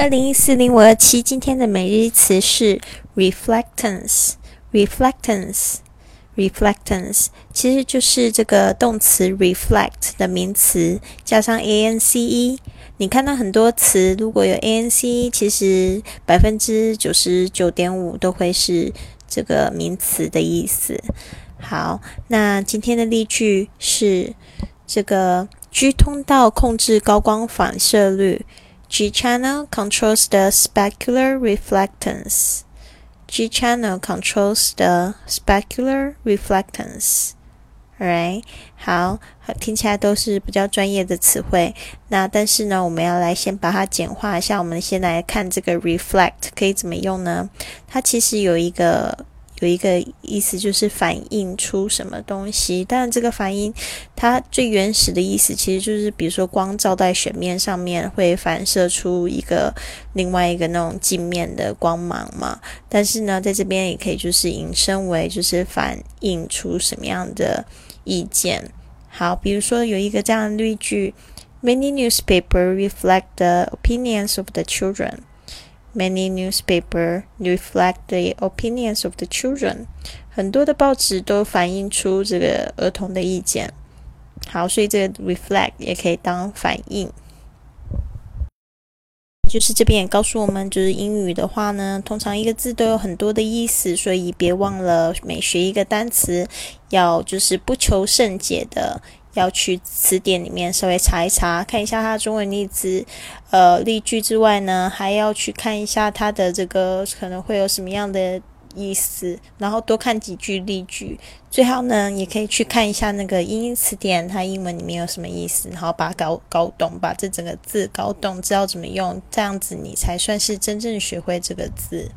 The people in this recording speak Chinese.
二零一四零五二七，今天的每日词是 reflectance，reflectance，reflectance，其实就是这个动词 reflect 的名词加上 a n c e。你看到很多词如果有 a n c e，其实百分之九十九点五都会是这个名词的意思。好，那今天的例句是这个 G 通道控制高光反射率。G channel controls the specular reflectance. G channel controls the specular reflectance. Alright，好，听起来都是比较专业的词汇。那但是呢，我们要来先把它简化一下。我们先来看这个 reflect 可以怎么用呢？它其实有一个。 有一个意思就是反映出什么东西，但这个反应它最原始的意思其实就是，比如说光照在水面上面会反射出一个另外一个那种镜面的光芒嘛。但是呢，在这边也可以就是引申为就是反映出什么样的意见。好，比如说有一个这样的例句：Many newspaper reflect the opinions of the children. Many newspaper reflect the opinions of the children。很多的报纸都反映出这个儿童的意见。好，所以这个 reflect 也可以当反应。就是这边也告诉我们，就是英语的话呢，通常一个字都有很多的意思，所以别忘了每学一个单词，要就是不求甚解的。要去词典里面稍微查一查，看一下它中文例子，呃，例句之外呢，还要去看一下它的这个可能会有什么样的意思，然后多看几句例句。最好呢，也可以去看一下那个英英词典，它英文里面有什么意思，然后把它搞搞懂，把这整个字搞懂，知道怎么用，这样子你才算是真正学会这个字。